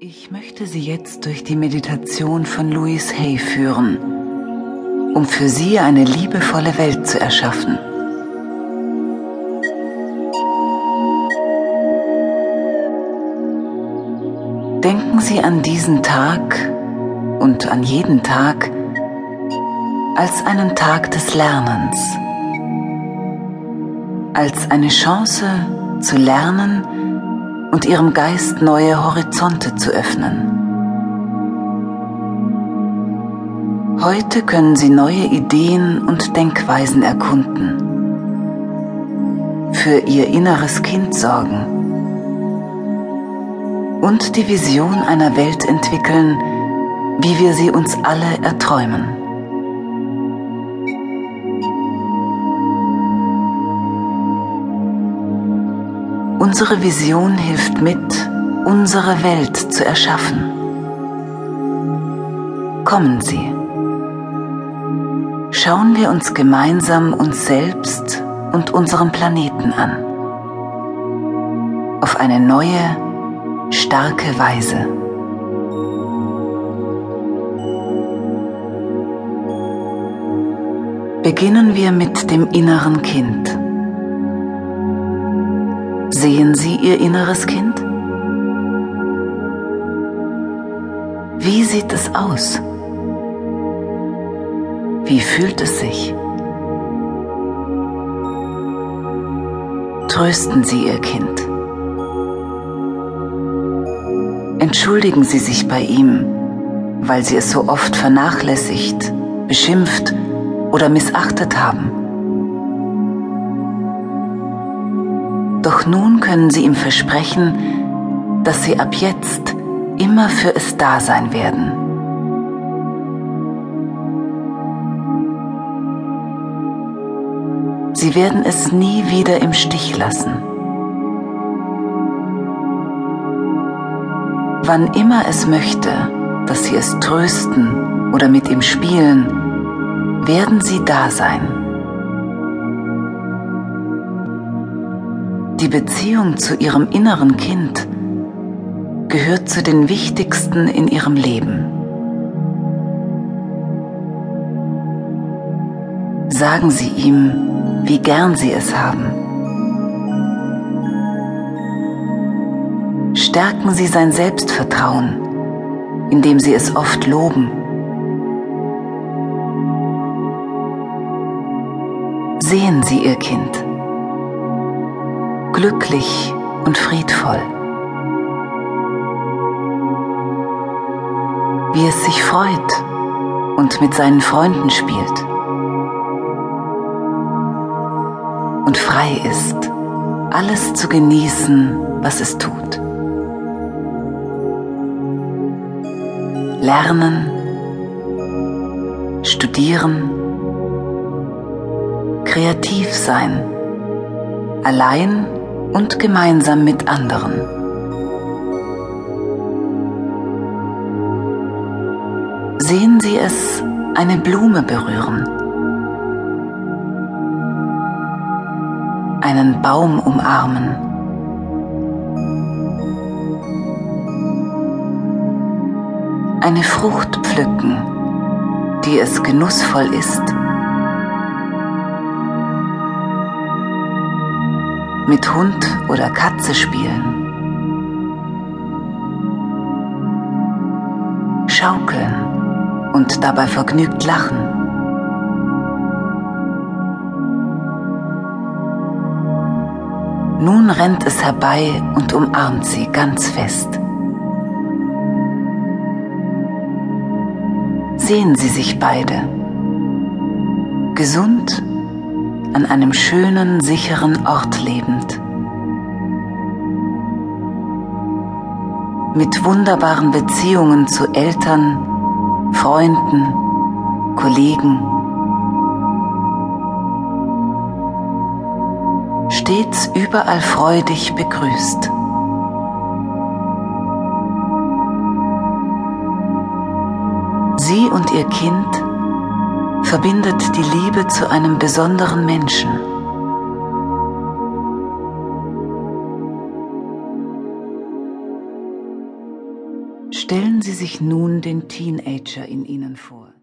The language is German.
Ich möchte Sie jetzt durch die Meditation von Louise Hay führen, um für Sie eine liebevolle Welt zu erschaffen. Denken Sie an diesen Tag und an jeden Tag als einen Tag des Lernens, als eine Chance zu lernen, und ihrem Geist neue Horizonte zu öffnen. Heute können Sie neue Ideen und Denkweisen erkunden, für Ihr inneres Kind sorgen und die Vision einer Welt entwickeln, wie wir sie uns alle erträumen. Unsere Vision hilft mit, unsere Welt zu erschaffen. Kommen Sie. Schauen wir uns gemeinsam uns selbst und unseren Planeten an. Auf eine neue, starke Weise. Beginnen wir mit dem inneren Kind. Sehen Sie Ihr inneres Kind? Wie sieht es aus? Wie fühlt es sich? Trösten Sie Ihr Kind. Entschuldigen Sie sich bei ihm, weil Sie es so oft vernachlässigt, beschimpft oder missachtet haben. Doch nun können sie ihm versprechen, dass sie ab jetzt immer für es da sein werden. Sie werden es nie wieder im Stich lassen. Wann immer es möchte, dass Sie es trösten oder mit ihm spielen, werden Sie da sein. Die Beziehung zu ihrem inneren Kind gehört zu den wichtigsten in ihrem Leben. Sagen Sie ihm, wie gern Sie es haben. Stärken Sie sein Selbstvertrauen, indem Sie es oft loben. Sehen Sie Ihr Kind glücklich und friedvoll. Wie es sich freut und mit seinen Freunden spielt und frei ist, alles zu genießen, was es tut. Lernen, studieren, kreativ sein, allein und gemeinsam mit anderen. Sehen Sie es eine Blume berühren, einen Baum umarmen, eine Frucht pflücken, die es genussvoll ist. Mit Hund oder Katze spielen. Schaukeln und dabei vergnügt lachen. Nun rennt es herbei und umarmt sie ganz fest. Sehen Sie sich beide. Gesund an einem schönen, sicheren Ort lebend. Mit wunderbaren Beziehungen zu Eltern, Freunden, Kollegen. Stets überall freudig begrüßt. Sie und ihr Kind verbindet die Liebe zu einem besonderen Menschen. Stellen Sie sich nun den Teenager in Ihnen vor.